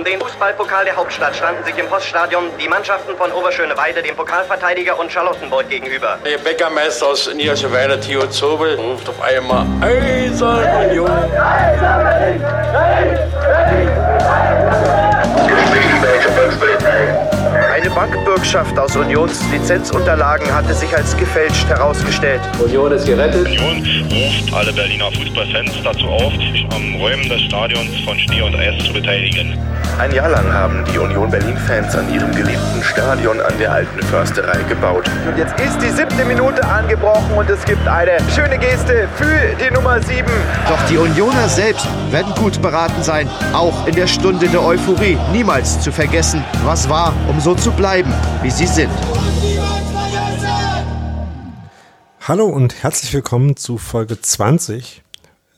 Um den Fußballpokal der Hauptstadt standen sich im Poststadion die Mannschaften von Oberschöneweide, dem Pokalverteidiger und Charlottenburg gegenüber. Der Bäckermeister aus Niederschöneweide, Theo Zobel, ruft auf einmal Eisern Union. Eine Bankbürgschaft aus Unions Lizenzunterlagen hatte sich als gefälscht herausgestellt. Union ist gerettet. Union ruft alle Berliner Fußballfans dazu auf, sich am Räumen des Stadions von Schnee und Eis zu beteiligen. Ein Jahr lang haben die Union Berlin-Fans an ihrem geliebten Stadion an der alten Försterei gebaut. Und jetzt ist die siebte Minute angebrochen und es gibt eine schöne Geste für die Nummer sieben. Doch die Unioner selbst werden gut beraten sein, auch in der Stunde der Euphorie niemals zu vergessen, was war, um so zu bleiben, wie sie sind. Hallo und herzlich willkommen zu Folge 20,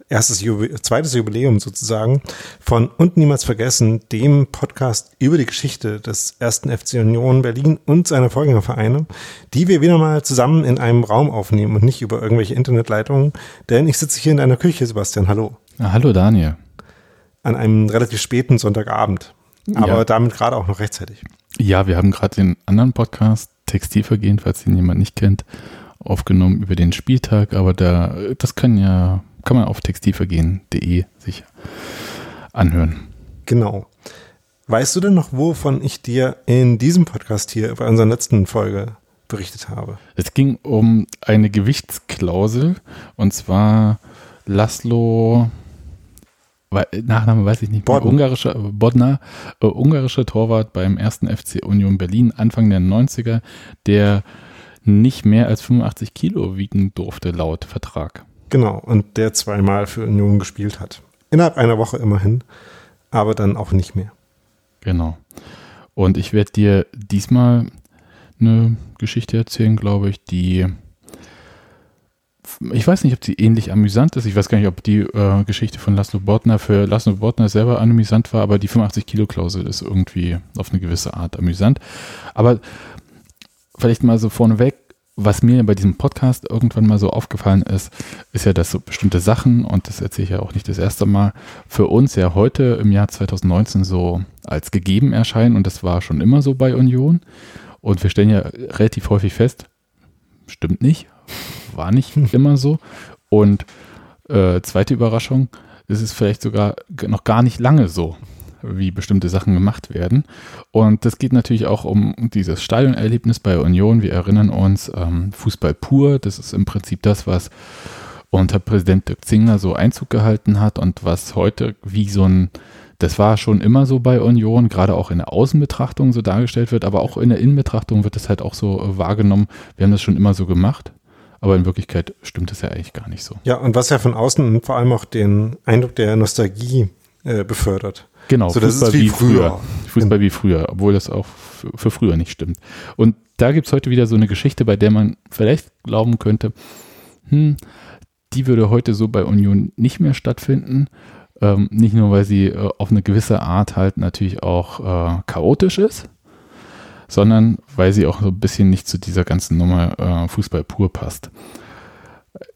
erstes Jubi zweites Jubiläum sozusagen von Und Niemals Vergessen, dem Podcast über die Geschichte des ersten FC Union Berlin und seiner Vorgängervereine, die wir wieder mal zusammen in einem Raum aufnehmen und nicht über irgendwelche Internetleitungen, denn ich sitze hier in deiner Küche, Sebastian, hallo. Ja, hallo Daniel. An einem relativ späten Sonntagabend, aber Ja. damit gerade auch noch rechtzeitig. Ja, wir haben gerade den anderen Podcast Textilvergehen, falls ihn jemand nicht kennt, aufgenommen über den Spieltag, aber da, das kann ja, kann man auf textilvergehen.de sich anhören. Genau. Weißt du denn noch, wovon ich dir in diesem Podcast hier bei unserer letzten Folge berichtet habe? Es ging um eine Gewichtsklausel und zwar Laszlo, Nachname weiß ich nicht, Bodden. ungarischer, Bodnar, äh, ungarischer Torwart beim ersten FC Union Berlin Anfang der 90er, der nicht mehr als 85 Kilo wiegen durfte laut Vertrag. Genau, und der zweimal für Union gespielt hat. Innerhalb einer Woche immerhin, aber dann auch nicht mehr. Genau. Und ich werde dir diesmal eine Geschichte erzählen, glaube ich, die ich weiß nicht, ob sie ähnlich amüsant ist. Ich weiß gar nicht, ob die äh, Geschichte von Laszlo Bortner für Laszlo Bortner selber amüsant war, aber die 85-Kilo-Klausel ist irgendwie auf eine gewisse Art amüsant. Aber vielleicht mal so vorneweg, was mir bei diesem Podcast irgendwann mal so aufgefallen ist, ist ja, dass so bestimmte Sachen, und das erzähle ich ja auch nicht das erste Mal, für uns ja heute im Jahr 2019 so als gegeben erscheinen. Und das war schon immer so bei Union. Und wir stellen ja relativ häufig fest, stimmt nicht, war nicht immer so. Und äh, zweite Überraschung, es ist vielleicht sogar noch gar nicht lange so, wie bestimmte Sachen gemacht werden. Und das geht natürlich auch um dieses Stadionerlebnis bei Union. Wir erinnern uns, ähm, Fußball pur, das ist im Prinzip das, was unter Präsident Dirk Zingler so Einzug gehalten hat und was heute wie so ein, das war schon immer so bei Union, gerade auch in der Außenbetrachtung so dargestellt wird, aber auch in der Innenbetrachtung wird es halt auch so äh, wahrgenommen. Wir haben das schon immer so gemacht, aber in Wirklichkeit stimmt es ja eigentlich gar nicht so. Ja, und was ja von außen vor allem auch den Eindruck der Nostalgie äh, befördert. Genau, So, das ist wie früher. Fußball wie früher, obwohl das auch für, für früher nicht stimmt. Und da gibt es heute wieder so eine Geschichte, bei der man vielleicht glauben könnte, hm, die würde heute so bei Union nicht mehr stattfinden. Ähm, nicht nur, weil sie äh, auf eine gewisse Art halt natürlich auch äh, chaotisch ist, sondern weil sie auch so ein bisschen nicht zu dieser ganzen Nummer äh, Fußball pur passt.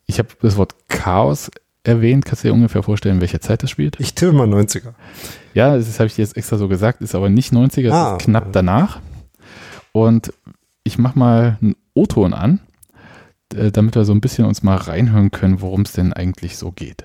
Ich habe das Wort Chaos erwähnt. Kannst du dir ungefähr vorstellen, in welcher Zeit das spielt? Ich tippe mal 90er. Ja, das habe ich dir jetzt extra so gesagt, ist aber nicht 90er, Ah, ist knapp danach. Und ich mache mal einen O-Ton an, äh, damit wir so ein bisschen uns mal reinhören können, worum es denn eigentlich so geht.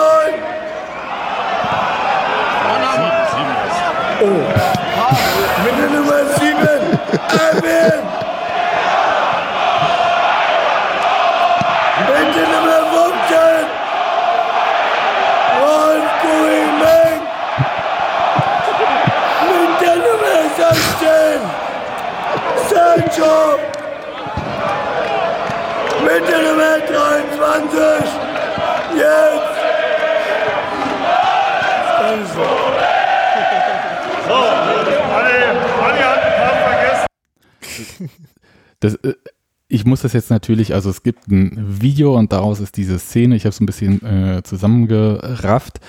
ich muss das jetzt natürlich, also es gibt ein Video und daraus ist diese Szene, ich habe es ein bisschen äh, zusammengerafft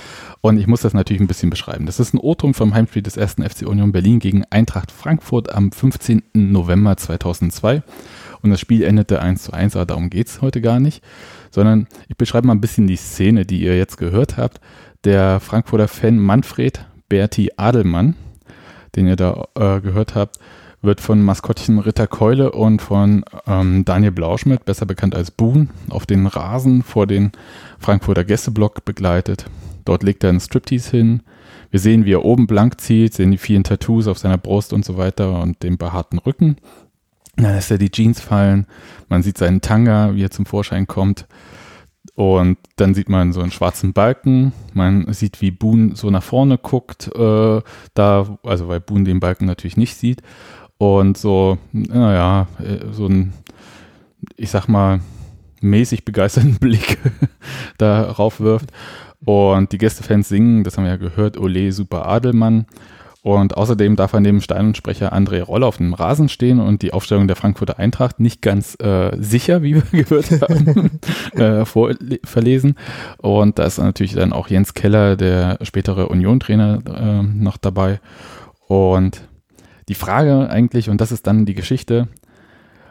und ich muss das natürlich ein bisschen beschreiben. Das ist ein O-Ton vom Heimspiel des ersten FC Union Berlin gegen Eintracht Frankfurt am 15. November 2002 und das Spiel endete 1 zu 1, aber darum geht's heute gar nicht, sondern ich beschreibe mal ein bisschen die Szene, die ihr jetzt gehört habt. Der Frankfurter Fan Manfred Berti Adelmann, den ihr da äh, gehört habt, wird von Maskottchen Ritter Keule und von ähm, Daniel Blauschmidt, besser bekannt als Boon, auf den Rasen vor den Frankfurter Gästeblock begleitet. Dort legt er einen Striptease hin. Wir sehen, wie er oben blank zieht, sehen die vielen Tattoos auf seiner Brust und so weiter und den behaarten Rücken. Dann lässt er die Jeans fallen. Man sieht seinen Tanga, wie er zum Vorschein kommt. Und dann sieht man so einen schwarzen Balken. Man sieht, wie Boon so nach vorne guckt, äh, da, also weil Boon den Balken natürlich nicht sieht und so, naja, äh, so ein, ich sag mal, mäßig begeisterten Blick darauf wirft. Und die Gästefans singen, das haben wir ja gehört, Ole Super Adelmann. Und außerdem darf er neben Steinensprecher André Roller auf dem Rasen stehen und die Aufstellung der Frankfurter Eintracht nicht ganz äh, sicher, wie wir gehört haben, äh, vor, verlesen. Und da ist natürlich dann auch Jens Keller, der spätere Union-Trainer, äh, noch dabei. Und die Frage eigentlich, und das ist dann die Geschichte,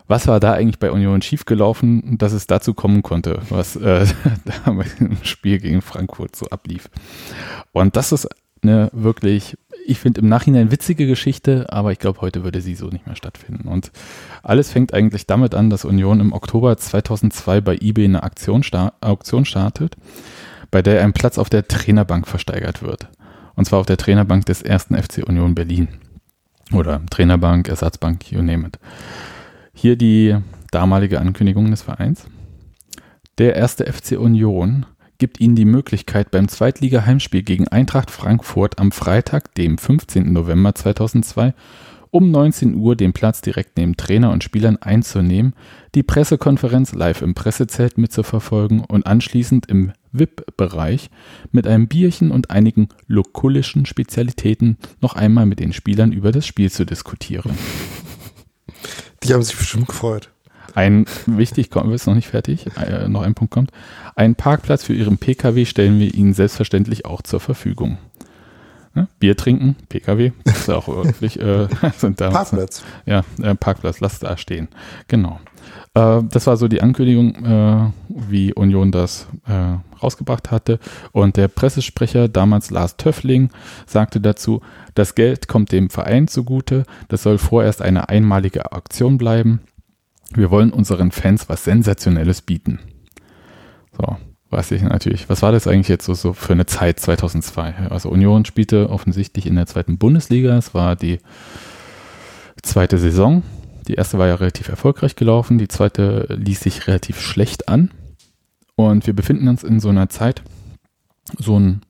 was war da eigentlich bei Union schiefgelaufen, dass es dazu kommen konnte, was äh, da im Spiel gegen Frankfurt so ablief. Und das ist eine wirklich, ich finde im Nachhinein witzige Geschichte, aber ich glaube, heute würde sie so nicht mehr stattfinden. Und alles fängt eigentlich damit an, dass Union im Oktober 2002 bei eBay eine Aktion sta Auktion startet, bei der ein Platz auf der Trainerbank versteigert wird. Und zwar auf der Trainerbank des ersten FC Union Berlin. Oder Trainerbank, Ersatzbank, you name it. Hier die damalige Ankündigung des Vereins. Der erste FC Union gibt ihnen die Möglichkeit, beim Zweitliga-Heimspiel gegen Eintracht Frankfurt am Freitag, dem 15. November 2002, um 19 Uhr den Platz direkt neben Trainer und Spielern einzunehmen, die Pressekonferenz live im Pressezelt mitzuverfolgen und anschließend im VIP-Bereich mit einem Bierchen und einigen lokulischen Spezialitäten noch einmal mit den Spielern über das Spiel zu diskutieren. Die haben sich bestimmt gefreut. Ein wichtig, ist noch nicht fertig, äh, noch ein Punkt kommt. Einen Parkplatz für Ihren Pkw stellen wir Ihnen selbstverständlich auch zur Verfügung. Ne? Bier trinken, Pkw, ist auch wirklich, äh, sind da. Parkplatz. Ja, äh, Parkplatz, lass da stehen. Genau. Äh, das war so die Ankündigung, äh, wie Union das äh, rausgebracht hatte. Und der Pressesprecher, damals Lars Töffling, sagte dazu, das Geld kommt dem Verein zugute, das soll vorerst eine einmalige Aktion bleiben. Wir wollen unseren Fans was Sensationelles bieten. So, weiß ich natürlich. Was war das eigentlich jetzt so, so für eine Zeit 2002? Also Union spielte offensichtlich in der zweiten Bundesliga. Es war die zweite Saison. Die erste war ja relativ erfolgreich gelaufen. Die zweite ließ sich relativ schlecht an. Und wir befinden uns in so einer Zeit, so ein,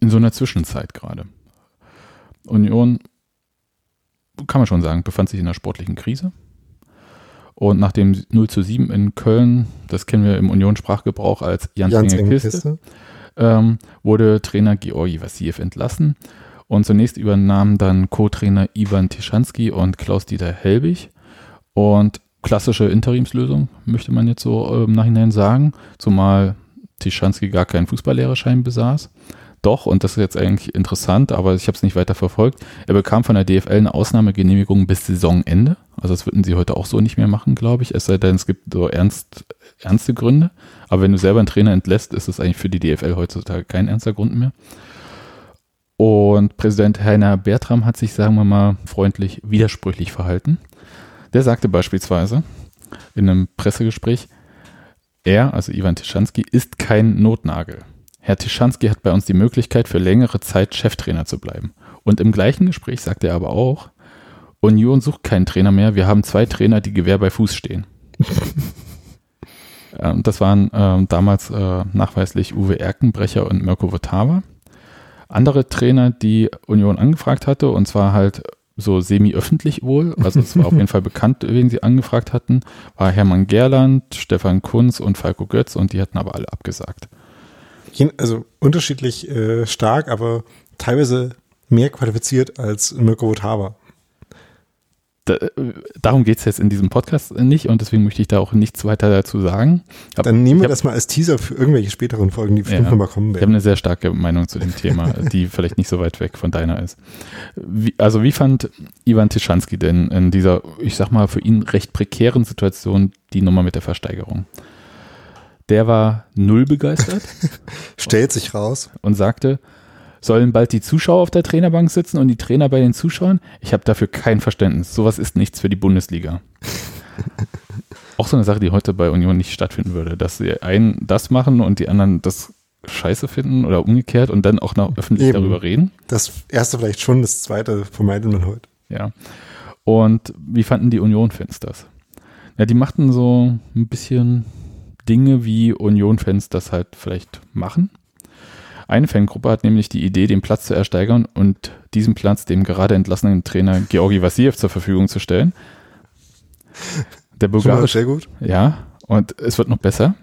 in so einer Zwischenzeit gerade. Union, kann man schon sagen, befand sich in einer sportlichen Krise. Und nach dem 0 zu 7 in Köln, das kennen wir im Union-Sprachgebrauch als Jans, Jans enge Kiste, Kiste. Ähm, wurde Trainer Georgi Vassiev entlassen. Und zunächst übernahmen dann Co-Trainer Ivan Tischanski und Klaus-Dieter Helbig. Und klassische Interimslösung, möchte man jetzt so äh, im Nachhinein sagen, zumal Tischanski gar keinen Fußballlehrerschein besaß. Doch, und das ist jetzt eigentlich interessant, aber ich habe es nicht weiter verfolgt. Er bekam von der DFL eine Ausnahmegenehmigung bis Saisonende. Also das würden sie heute auch so nicht mehr machen, glaube ich. Es sei denn, es gibt so ernst, ernste Gründe. Aber wenn du selber einen Trainer entlässt, ist es eigentlich für die DFL heutzutage kein ernster Grund mehr. Und Präsident Heiner Bertram hat sich, sagen wir mal, freundlich widersprüchlich verhalten. Der sagte beispielsweise in einem Pressegespräch, er, also Ivan Tischanski, ist kein Notnagel. Herr Tischanski hat bei uns die Möglichkeit, für längere Zeit Cheftrainer zu bleiben. Und im gleichen Gespräch sagte er aber auch, Union sucht keinen Trainer mehr, wir haben zwei Trainer, die Gewehr bei Fuß stehen. ähm, das waren äh, damals äh, nachweislich Uwe Erkenbrecher und Mirko Votava. Andere Trainer, die Union angefragt hatte, und zwar halt so semi-öffentlich wohl, also es war auf jeden Fall bekannt, wen sie angefragt hatten, war Hermann Gerland, Stefan Kunz und Falco Götz und die hatten aber alle abgesagt. Also unterschiedlich äh, stark, aber teilweise mehr qualifiziert als Mirko Votava. Da, äh, darum geht es jetzt in diesem Podcast nicht und deswegen möchte ich da auch nichts weiter dazu sagen. Aber Dann nehmen wir hab- das mal als Teaser für irgendwelche späteren Folgen, die bestimmt Ja. noch mal kommen Ich habe werden. eine sehr starke Meinung zu dem Thema, die vielleicht nicht so weit weg von deiner ist. Wie, also wie fand Ivan Tischanski denn in dieser, ich sag mal, für ihn recht prekären Situation die Nummer mit der Versteigerung? Der war null begeistert Stellt sich raus. und sagte, sollen bald die Zuschauer auf der Trainerbank sitzen und die Trainer bei den Zuschauern? Ich habe dafür kein Verständnis. Sowas ist nichts für die Bundesliga. Auch so eine Sache, die heute bei Union nicht stattfinden würde, dass die einen das machen und die anderen das scheiße finden oder umgekehrt und dann auch noch öffentlich Eben. darüber reden. Das erste vielleicht schon, das zweite vermeidet man heute. Ja. Und wie fanden die Union-Fans das? Ja, die machten so ein bisschen Dinge, wie Union-Fans das halt vielleicht machen. Eine Fangruppe hat nämlich die Idee, den Platz zu ersteigern und diesen Platz dem gerade entlassenen Trainer Georgi Vassiev zur Verfügung zu stellen. Der bulgarische, sehr gut. ja, und es wird noch besser.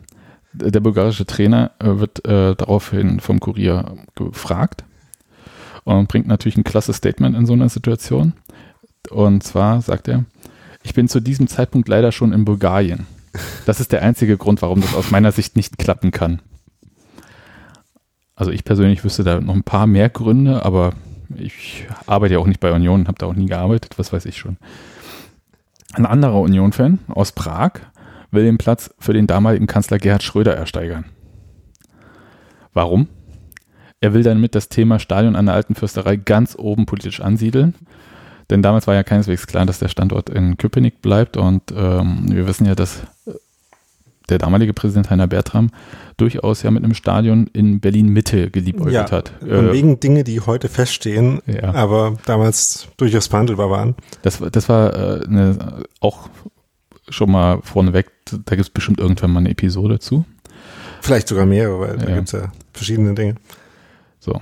Der bulgarische Trainer äh, wird äh, daraufhin vom Kurier gefragt und bringt natürlich ein klasse Statement in so einer Situation. Und zwar sagt er, ich bin zu diesem Zeitpunkt leider schon in Bulgarien. Das ist der einzige Grund, warum das aus meiner Sicht nicht klappen kann. Also ich persönlich wüsste da noch ein paar mehr Gründe, aber ich arbeite ja auch nicht bei Union, habe da auch nie gearbeitet, was weiß ich schon. Ein anderer Union-Fan aus Prag will den Platz für den damaligen Kanzler Gerhard Schröder ersteigern. Warum? Er will damit das Thema Stadion an der Alten Fürsterei ganz oben politisch ansiedeln. Denn damals war ja keineswegs klar, dass der Standort in Köpenick bleibt. Und ähm, wir wissen ja, dass der damalige Präsident Heiner Bertram durchaus ja mit einem Stadion in Berlin-Mitte geliebäugelt Ja, hat. von Äh, wegen Dinge, die heute feststehen, Ja. aber damals durchaus verhandelbar waren. Das, war- das war äh, eine, auch schon mal vorneweg, da gibt es bestimmt irgendwann mal eine Episode zu. Vielleicht sogar mehrere, weil da Ja. gibt es ja verschiedene Dinge. So.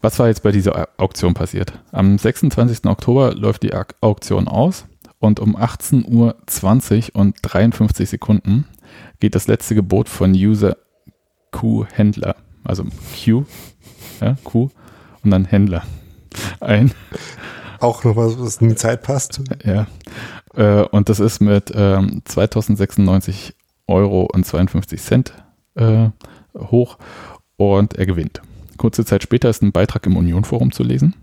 Was war jetzt bei dieser Au- Auktion passiert? Am 26. Oktober läuft die Auktion aus und um 18.20 Uhr und 53 Sekunden geht das letzte Gebot von User Q Händler, also Q, ja, Q und dann Händler ein. Auch noch was, was in die Zeit passt. Ja. Äh, und das ist mit ähm, 2096 Euro und 52 Cent äh, hoch und er gewinnt. Kurze Zeit später ist ein Beitrag im Union-Forum zu lesen.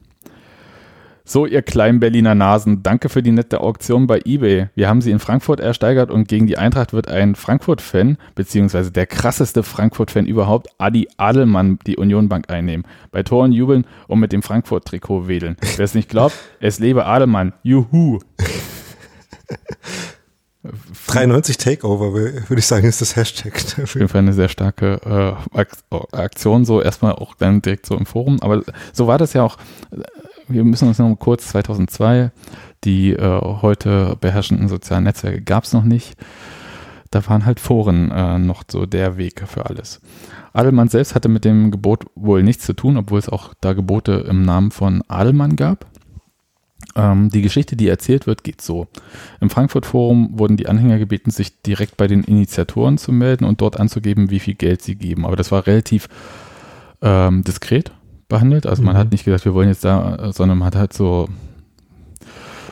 So, ihr kleinen Berliner Nasen, danke für die nette Auktion bei eBay. Wir haben sie in Frankfurt ersteigert und gegen die Eintracht wird ein Frankfurt-Fan, beziehungsweise der krasseste Frankfurt-Fan überhaupt, Adi Adelmann, die Unionbank einnehmen. Bei Toren jubeln und mit dem Frankfurt-Trikot wedeln. Wer es nicht glaubt, es lebe Adelmann. Juhu. 93 Takeover, würde ich sagen, ist das Hashtag. Auf jeden Fall eine sehr starke äh, Ak- Aktion, so erstmal auch dann direkt so im Forum. Aber so war das ja auch. Wir müssen uns noch mal kurz 2002, die äh, heute beherrschenden sozialen Netzwerke gab es noch nicht. Da waren halt Foren äh, noch so der Weg für alles. Adelmann selbst hatte mit dem Gebot wohl nichts zu tun, obwohl es auch da Gebote im Namen von Adelmann gab. Ähm, die Geschichte, die erzählt wird, geht so. Im Frankfurt-Forum wurden die Anhänger gebeten, sich direkt bei den Initiatoren zu melden und dort anzugeben, wie viel Geld sie geben. Aber das war relativ ähm, diskret behandelt. Also man Mhm. hat nicht gesagt, wir wollen jetzt da, sondern man hat halt so,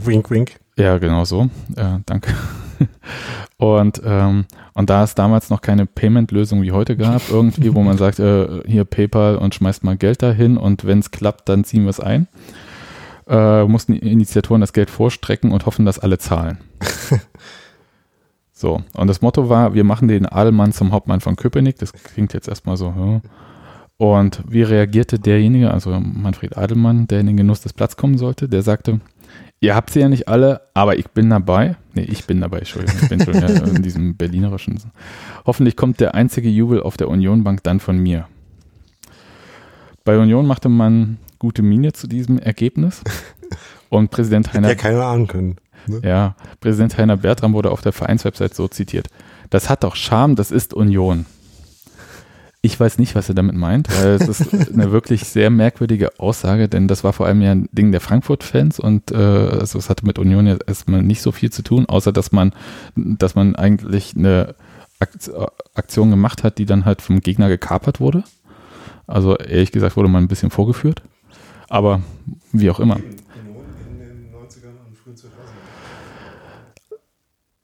Wink, wink. ja, genau so. Äh, danke. Und, ähm, und da es damals noch keine Payment-Lösung wie heute gab, irgendwie, wo man sagt, äh, hier PayPal und schmeißt mal Geld dahin und wenn es klappt, dann ziehen wir es ein, äh, mussten die Initiatoren das Geld vorstrecken und hoffen, dass alle zahlen. so, und das Motto war, wir machen den Adelmann zum Hauptmann von Köpenick. Das klingt jetzt erstmal so, hm. Und wie reagierte derjenige, also Manfred Adelmann, der in den Genuss des Platz kommen sollte? Der sagte, ihr habt sie ja nicht alle, aber ich bin dabei. Nee, ich bin dabei, Entschuldigung, ich bin schon ja in diesem berlinerischen. Hoffentlich kommt der einzige Jubel auf der Unionbank dann von mir. Bei Union machte man gute Miene zu diesem Ergebnis. Und Präsident Hätte Heiner, ja keiner ahnen können. Ne? ja, Präsident Heiner Bertram wurde auf der Vereinswebsite so zitiert. Das hat doch Charme, das ist Union. Ich weiß nicht, was er damit meint, weil es ist eine wirklich sehr merkwürdige Aussage, denn das war vor allem ja ein Ding der Frankfurt-Fans und äh, also es hatte mit Union ja erstmal nicht so viel zu tun, außer dass man, dass man eigentlich eine Aktion gemacht hat, die dann halt vom Gegner gekapert wurde. Also ehrlich gesagt wurde man ein bisschen vorgeführt. Aber wie auch immer.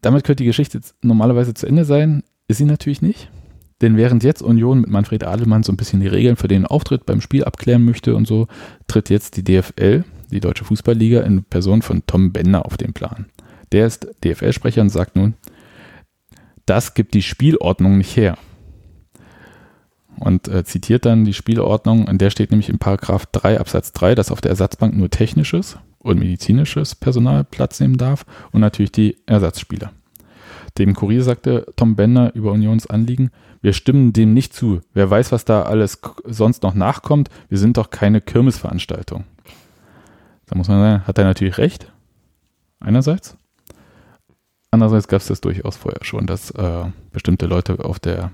Damit könnte die Geschichte normalerweise zu Ende sein. Ist sie natürlich nicht. Denn während jetzt Union mit Manfred Adelmann so ein bisschen die Regeln für den Auftritt beim Spiel abklären möchte und so, tritt jetzt die DFL, die Deutsche Fußballliga, in Person von Tom Bender auf den Plan. Der ist DFL-Sprecher und sagt nun, das gibt die Spielordnung nicht her. Und äh, zitiert dann die Spielordnung, in der steht nämlich in Paragraph 3 Absatz 3, dass auf der Ersatzbank nur technisches und medizinisches Personal Platz nehmen darf und natürlich die Ersatzspieler. Dem Kurier sagte Tom Bender über Unions Anliegen, wir stimmen dem nicht zu. Wer weiß, was da alles sonst noch nachkommt. Wir sind doch keine Kirmesveranstaltung. Da muss man sagen, hat er natürlich recht. Einerseits. Andererseits gab es das durchaus vorher schon, dass äh, bestimmte Leute auf der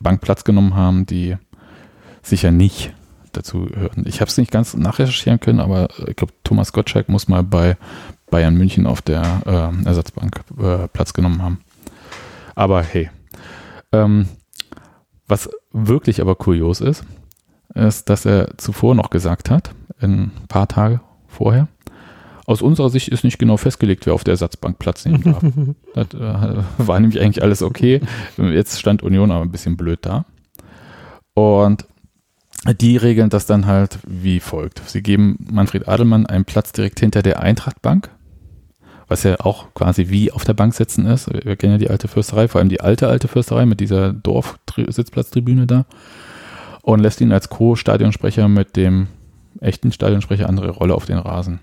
Bank Platz genommen haben, die sicher nicht dazu hören. Ich habe es nicht ganz nachrecherchieren können, aber ich glaube, Thomas Gottschalk muss mal bei Bayern München auf der äh, Ersatzbank äh, Platz genommen haben. Aber hey, ähm, was wirklich aber kurios ist, ist, dass er zuvor noch gesagt hat, ein paar Tage vorher, aus unserer Sicht ist nicht genau festgelegt, wer auf der Ersatzbank Platz nehmen darf. das äh, war nämlich eigentlich alles okay. Jetzt stand Union aber ein bisschen blöd da. Und die regeln das dann halt wie folgt. Sie geben Manfred Adelmann einen Platz direkt hinter der Eintrachtbank, was ja auch quasi wie auf der Bank sitzen ist. Wir kennen ja die alte Fürsterei, vor allem die alte, alte Fürsterei mit dieser Dorf-Sitzplatztribüne da und lässt ihn als Co-Stadionsprecher mit dem echten Stadionsprecher andere Rolle auf den Rasen.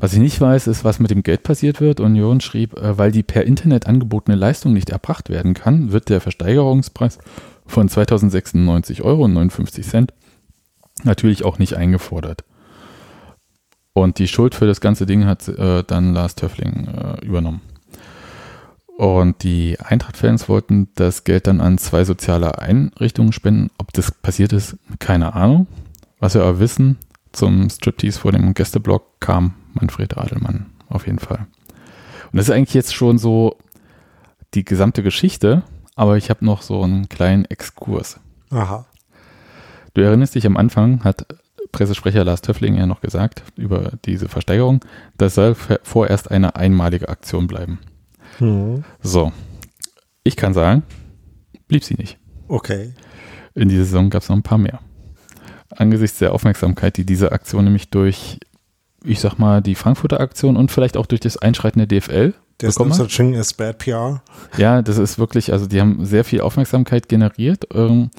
Was ich nicht weiß, ist, was mit dem Geld passiert wird. Union schrieb, äh, weil die per Internet angebotene Leistung nicht erbracht werden kann, wird der Versteigerungspreis von 2096 Euro und 59 Cent natürlich auch nicht eingefordert. Und die Schuld für das ganze Ding hat äh, dann Lars Töffling äh, übernommen. Und die Eintracht-Fans wollten das Geld dann an zwei soziale Einrichtungen spenden. Ob das passiert ist, keine Ahnung. Was wir aber wissen, zum Striptease vor dem Gästeblock kam Manfred Adelmann auf jeden Fall. Und das ist eigentlich jetzt schon so die gesamte Geschichte, aber ich habe noch so einen kleinen Exkurs. Aha. Du erinnerst dich, am Anfang hat Pressesprecher Lars Töffling ja noch gesagt über diese Versteigerung, das soll vorerst eine einmalige Aktion bleiben. Hm. So, ich kann sagen, blieb sie nicht. Okay. In dieser Saison gab es noch ein paar mehr. Angesichts der Aufmerksamkeit, die diese Aktion nämlich durch ich sag mal, die Frankfurter Aktion und vielleicht auch durch das Einschreiten der DFL. There's no such thing as bad PR. Ja, das ist wirklich, also die haben sehr viel Aufmerksamkeit generiert. Ähm,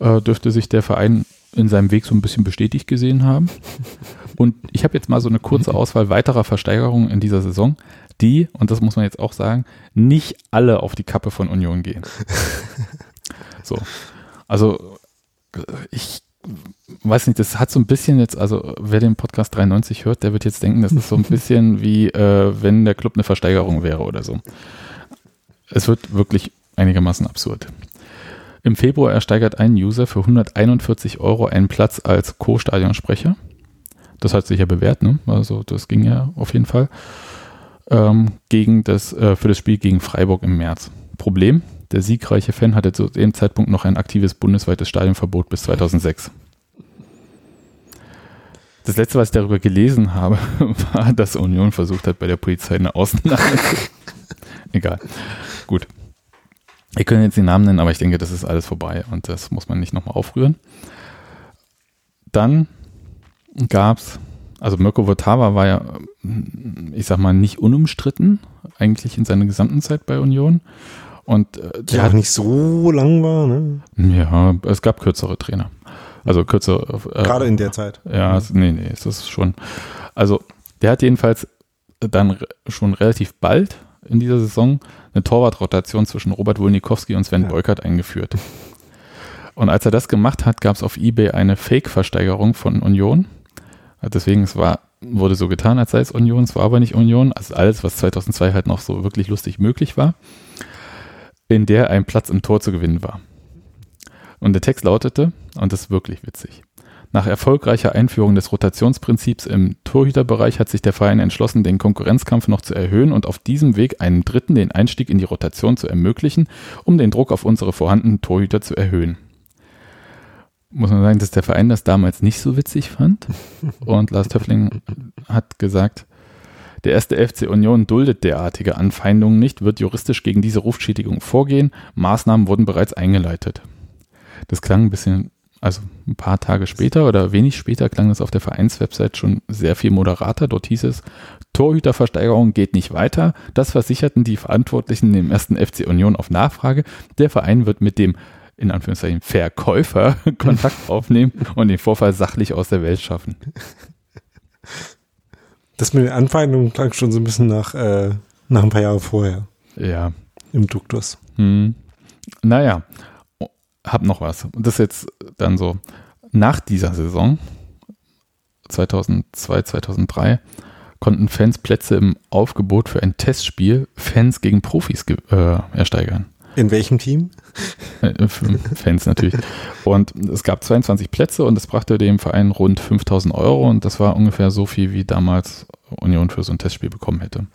äh, dürfte sich der Verein in seinem Weg so ein bisschen bestätigt gesehen haben. Und ich habe jetzt mal so eine kurze Auswahl weiterer Versteigerungen in dieser Saison, die, und das muss man jetzt auch sagen, nicht alle auf die Kappe von Union gehen. So. Also ich weiß nicht, das hat so ein bisschen jetzt, also wer den Podcast 93 hört, der wird jetzt denken, das ist so ein bisschen wie äh, wenn der Club eine Versteigerung wäre oder so. Es wird wirklich einigermaßen absurd. Im Februar ersteigert ein User für 141 Euro einen Platz als Co-Stadionsprecher. Das hat sich ja bewährt, ne? Also das ging ja auf jeden Fall. Ähm, gegen das, äh, für das Spiel gegen Freiburg im März. Problem, der siegreiche Fan hatte zu dem Zeitpunkt noch ein aktives bundesweites Stadionverbot bis 2006. Das letzte, was ich darüber gelesen habe, war, dass Union versucht hat, bei der Polizei eine Ausnahme. Egal. Gut. Wir können jetzt den Namen nennen, aber ich denke, das ist alles vorbei und das muss man nicht nochmal aufrühren. Dann gab es, also Mirko Votava war ja, ich sag mal, nicht unumstritten, eigentlich in seiner gesamten Zeit bei Union. Und äh, der hat nicht so lang war, ne? Ja, es gab kürzere Trainer. Also kürzere. Äh, Gerade in der Zeit. Ja, es, nee, nee, es ist schon. Also der hat jedenfalls dann schon relativ bald in dieser Saison eine Torwartrotation zwischen Robert Wolnikowski und Sven ja. Beukert eingeführt. Und als er das gemacht hat, gab es auf eBay eine Fake-Versteigerung von Union. Deswegen es war, wurde so getan, als sei es Union, es war aber nicht Union. Also alles, was 2002 halt noch so wirklich lustig möglich war in der ein Platz im Tor zu gewinnen war. Und der Text lautete, und das ist wirklich witzig. Nach erfolgreicher Einführung des Rotationsprinzips im Torhüterbereich hat sich der Verein entschlossen, den Konkurrenzkampf noch zu erhöhen und auf diesem Weg einem Dritten den Einstieg in die Rotation zu ermöglichen, um den Druck auf unsere vorhandenen Torhüter zu erhöhen. Muss man sagen, dass der Verein das damals nicht so witzig fand. Und Lars Töffling hat gesagt, der erste FC Union duldet derartige Anfeindungen nicht, wird juristisch gegen diese Rufschädigung vorgehen. Maßnahmen wurden bereits eingeleitet. Das klang ein bisschen, also ein paar Tage später oder wenig später klang das auf der Vereinswebsite schon sehr viel moderater. Dort hieß es, Torhüterversteigerung geht nicht weiter. Das versicherten die Verantwortlichen dem ersten FC Union auf Nachfrage. Der Verein wird mit dem in Anführungszeichen Verkäufer Kontakt aufnehmen und den Vorfall sachlich aus der Welt schaffen. Das mit den Anfeindungen klang schon so ein bisschen nach, äh, nach ein paar Jahre vorher. Ja. Im Duktus. Hm. Naja, hab noch was. Und das ist jetzt dann so, nach dieser Saison, 2002, 2003, konnten Fans Plätze im Aufgebot für ein Testspiel Fans gegen Profis äh, ersteigern. In welchem Team? Fans natürlich. Und es gab 22 Plätze und das brachte dem Verein rund 5000 Euro und das war ungefähr so viel, wie damals Union für so ein Testspiel bekommen hätte.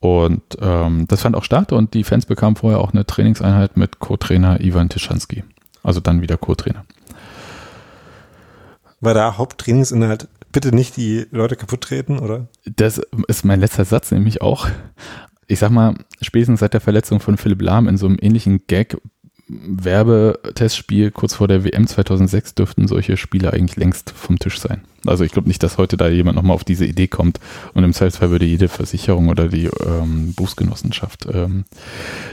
Und ähm, das fand auch statt und die Fans bekamen vorher auch eine Trainingseinheit mit Co-Trainer Ivan Tischanski. Also dann wieder Co-Trainer. War da Haupttrainingsinhalt bitte nicht die Leute kaputt treten, oder? Das ist mein letzter Satz nämlich auch ich sag mal, spätestens seit der Verletzung von Philipp Lahm in so einem ähnlichen Gag Werbetestspiel kurz vor der WM 2006 dürften solche Spiele eigentlich längst vom Tisch sein. Also ich glaube nicht, dass heute da jemand nochmal auf diese Idee kommt und im Zweifelsfall würde jede Versicherung oder die ähm, Berufsgenossenschaft ähm,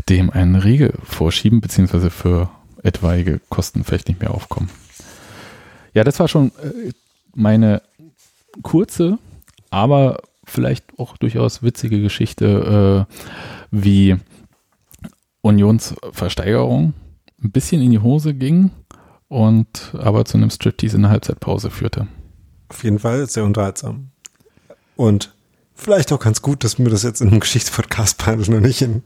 dem einen Riegel vorschieben, beziehungsweise für etwaige Kosten vielleicht nicht mehr aufkommen. Ja, das war schon äh, meine kurze, aber vielleicht auch durchaus witzige Geschichte, äh, wie Unionsversteigerung ein bisschen in die Hose ging und aber zu einem Striptease in der Halbzeitpause führte. Auf jeden Fall sehr unterhaltsam. Und vielleicht auch ganz gut, dass mir das jetzt in einem Geschichtspodcast behandelt und nicht in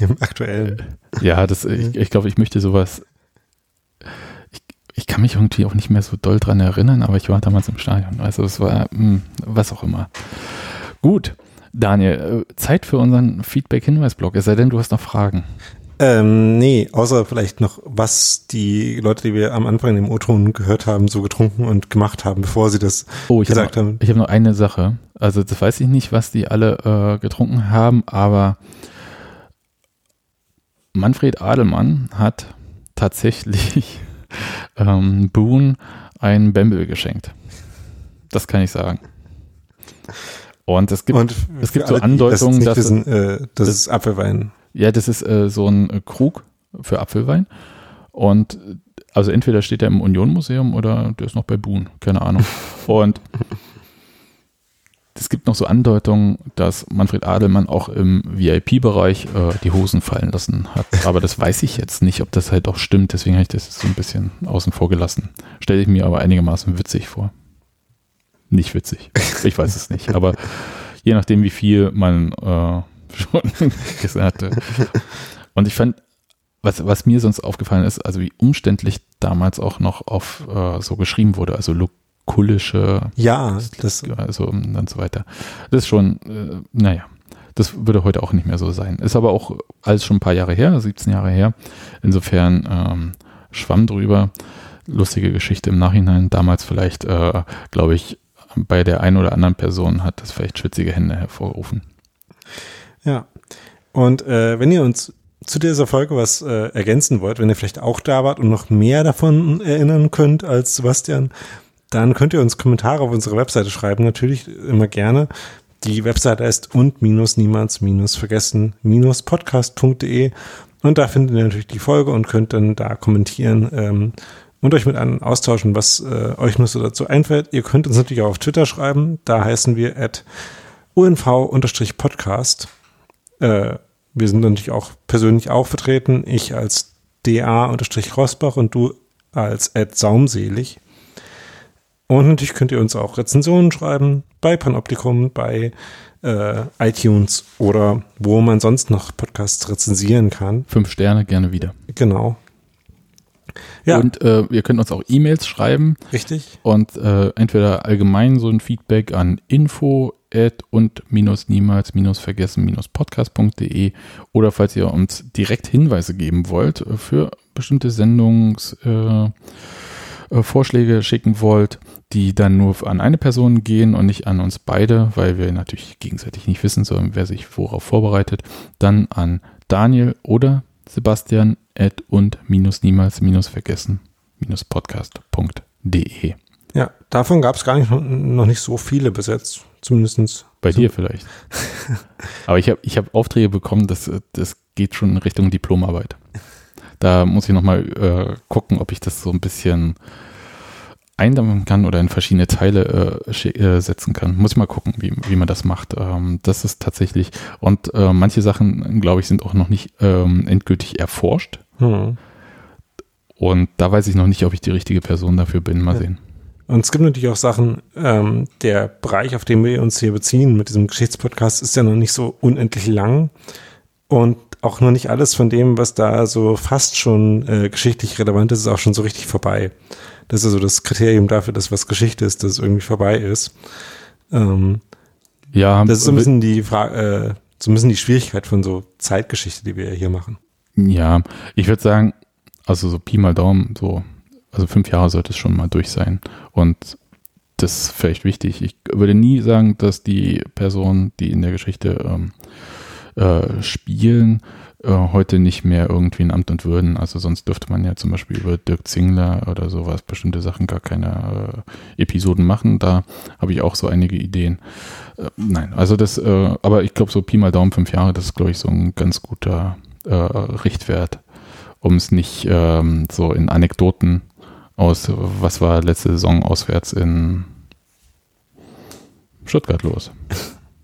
dem aktuellen. Ja, das, ich, ich glaube, ich möchte sowas. Ich, ich kann mich irgendwie auch nicht mehr so doll dran erinnern, aber ich war damals im Stadion. Also es war, mh, hm, was auch immer. Gut, Daniel, äh, Zeit für unseren Feedback-Hinweis-Blog, es sei denn, du hast noch Fragen. Ähm, nee, außer vielleicht noch, was die Leute, die wir am Anfang im O-Ton gehört haben, so getrunken und gemacht haben, bevor sie das oh, gesagt hab noch, haben. Ich habe noch eine Sache. Also das weiß ich nicht, was die alle äh, getrunken haben, aber Manfred Adelmann hat tatsächlich ähm, Boone ein Bamble geschenkt. Das kann ich sagen. Und es gibt, und es gibt so Andeutungen, das dass wissen, äh, das, das ist Apfelwein. Ja, das ist äh, so ein äh, Krug für Apfelwein. Und also entweder steht er im Union-Museum oder der ist noch bei Boon, keine Ahnung. Und es gibt noch so Andeutungen, dass Manfred Adelmann auch im VIP-Bereich äh, die Hosen fallen lassen hat. Aber das weiß ich jetzt nicht, ob das halt auch stimmt. Deswegen habe ich das so ein bisschen außen vor gelassen. Stelle ich mir aber einigermaßen witzig vor nicht witzig. Ich weiß es nicht. Aber je nachdem, wie viel man äh, schon gegessen hatte. Und ich fand, was, was mir sonst aufgefallen ist, also wie umständlich damals auch noch auf äh, so geschrieben wurde, also lukullische ja, das also und so weiter. Das ist schon, äh, naja, das würde heute auch nicht mehr so sein. Ist aber auch alles schon ein paar Jahre her, 17 Jahre her. Insofern ähm, schwamm drüber. Lustige Geschichte im Nachhinein. Damals vielleicht, äh, glaube ich, bei der einen oder anderen Person hat das vielleicht schwitzige Hände hervorgerufen. Ja. Und äh, wenn ihr uns zu dieser Folge was äh, ergänzen wollt, wenn ihr vielleicht auch da wart und noch mehr davon erinnern könnt als Sebastian, dann könnt ihr uns Kommentare auf unsere Webseite schreiben, natürlich immer gerne. Die Webseite ist und minus niemals minus vergessen minus podcast.de und da findet ihr natürlich die Folge und könnt dann da kommentieren. Ähm, und euch mit einem austauschen, was äh, euch nur so dazu einfällt. Ihr könnt uns natürlich auch auf Twitter schreiben. Da heißen wir at unv-podcast. Äh, wir sind natürlich auch persönlich auch vertreten. Ich als da-rosbach und du als at saumselig. Und natürlich könnt ihr uns auch Rezensionen schreiben bei Panoptikum, bei äh, iTunes oder wo man sonst noch Podcasts rezensieren kann. Fünf Sterne gerne wieder. Genau. Ja. Und äh, ihr könnt uns auch E-Mails schreiben Richtig? und äh, entweder allgemein so ein Feedback an info und minus niemals minus vergessen minus podcast.de oder falls ihr uns direkt Hinweise geben wollt äh, für bestimmte Sendungsvorschläge äh, äh, Vorschläge schicken wollt, die dann nur an eine Person gehen und nicht an uns beide, weil wir natürlich gegenseitig nicht wissen sollen, wer sich worauf vorbereitet, dann an Daniel oder Sebastian at und minus niemals minus vergessen minus podcast.de. Ja, davon gab es gar nicht, noch nicht so viele bis jetzt. Zumindest. Bei dir vielleicht. Aber ich habe ich hab Aufträge bekommen, das, das geht schon in Richtung Diplomarbeit. Da muss ich nochmal äh, gucken, ob ich das so ein bisschen eindämmen kann oder in verschiedene Teile äh, äh, setzen kann. Muss ich mal gucken, wie, wie man das macht. Ähm, das ist tatsächlich, und äh, manche Sachen, glaube ich, sind auch noch nicht ähm, endgültig erforscht. Hm. Und da weiß ich noch nicht, ob ich die richtige Person dafür bin. Mal Ja. sehen. Und es gibt natürlich auch Sachen, ähm, der Bereich, auf den wir uns hier beziehen mit diesem Geschichtspodcast, ist ja noch nicht so unendlich lang. Und auch noch nicht alles von dem, was da so fast schon äh, geschichtlich relevant ist, ist auch schon so richtig vorbei. Das ist also das Kriterium dafür, dass was Geschichte ist, dass es irgendwie vorbei ist. Ähm, Ja, das ist so ein bisschen die Frage, äh, so ein bisschen die Schwierigkeit von so Zeitgeschichte, die wir hier machen. Ja, ich würde sagen, also so Pi mal Daumen, so, also fünf Jahre sollte es schon mal durch sein. Und das ist vielleicht wichtig. Ich würde nie sagen, dass die Personen, die in der Geschichte ähm, äh, spielen, äh, heute nicht mehr irgendwie in Amt und Würden. Also sonst dürfte man ja zum Beispiel über Dirk Zingler oder sowas bestimmte Sachen gar keine äh, Episoden machen. Da habe ich auch so einige Ideen. Äh, nein, also das, aber ich glaube so Pi mal Daumen fünf Jahre, das ist glaube ich so ein ganz guter Richtwert, um es nicht ähm, so in Anekdoten aus, was war letzte Saison auswärts in Stuttgart los.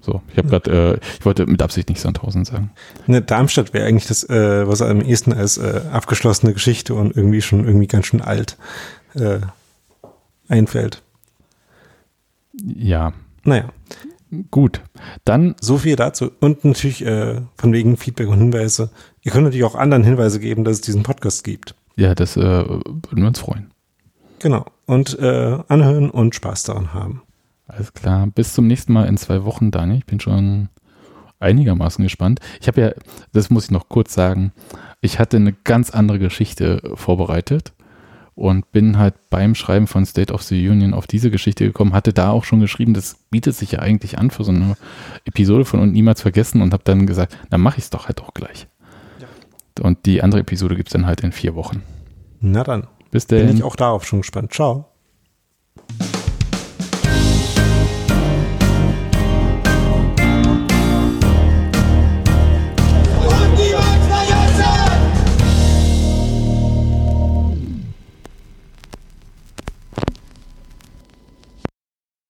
So, ich habe gerade, äh, ich wollte mit Absicht nicht Sandhausen sagen. Ne, Darmstadt wäre eigentlich das, äh, was am ehesten als äh, abgeschlossene Geschichte und irgendwie schon irgendwie ganz schön alt äh, einfällt. Ja, Naja, gut. Dann, so viel dazu. Und natürlich äh, von wegen Feedback und Hinweise. Ihr könnt natürlich auch anderen Hinweise geben, dass es diesen Podcast gibt. ja, das äh, würden wir uns freuen. Genau. Und äh, anhören und Spaß daran haben. Alles klar. Bis zum nächsten Mal in zwei Wochen, Daniel. Ich bin schon einigermaßen gespannt. Ich habe ja, das muss ich noch kurz sagen, ich hatte eine ganz andere Geschichte vorbereitet und bin halt beim Schreiben von State of the Union auf diese Geschichte gekommen, hatte da auch schon geschrieben, das bietet sich ja eigentlich an für so eine Episode von und niemals vergessen und habe dann gesagt, dann mache ich es doch halt auch gleich. Und die andere Episode gibt es dann halt in vier Wochen. Na dann. Bis Bin dann. ich auch darauf schon gespannt. Ciao.